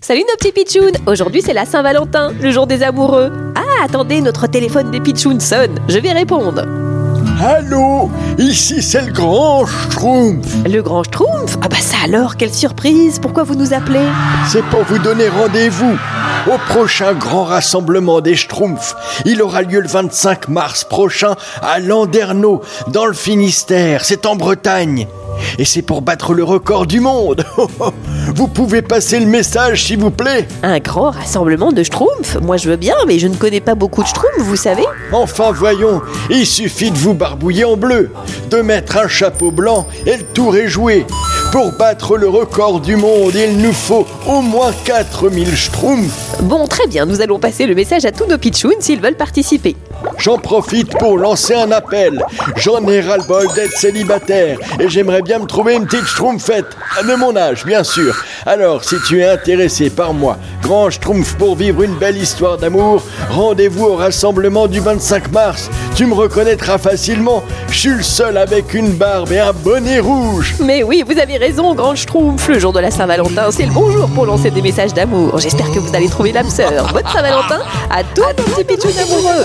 Salut nos petits pitchouns Aujourd'hui c'est la Saint-Valentin, le jour des amoureux. Ah, attendez, notre téléphone des pitchouns sonne. Je vais répondre. Allô? Ici c'est le grand Schtroumpf. Le grand Schtroumpf? Ah bah ça alors, quelle surprise Pourquoi vous nous appelez? C'est pour vous donner rendez-vous au prochain grand rassemblement des Schtroumpfs. Il aura lieu le 25 mars prochain à Landerneau, dans le Finistère. C'est en Bretagne. Et c'est pour battre le record du monde. Vous pouvez passer le message, s'il vous plaît. Un grand rassemblement de Schtroumpfs Moi je veux bien, mais je ne connais pas beaucoup de Schtroumpfs, vous savez Enfin, voyons, il suffit de vous barbouiller en bleu, de mettre un chapeau blanc et le tour est joué. Pour battre le record du monde, il nous faut au moins 4000 Schtroumpfs. Bon, très bien, nous allons passer le message à tous nos pitchouns s'ils veulent participer. J'en profite pour lancer un appel. J'en ai ras-le-bol d'être célibataire et j'aimerais bien me trouver une petite schtroumpfette. De mon âge, bien sûr. Alors, si tu es intéressé par moi, grand schtroumpf pour vivre une belle histoire d'amour, rendez-vous au rassemblement du 25 mars. Tu me reconnaîtras facilement. Je suis le seul avec une barbe et un bonnet rouge. Mais oui, vous avez raison, grand Schtroumpf, le jour de la Saint-Valentin, c'est le bon jour pour lancer des messages d'amour. J'espère que vous allez trouver l'âme sœur. Bonne Saint-Valentin à tous nos petits amoureux.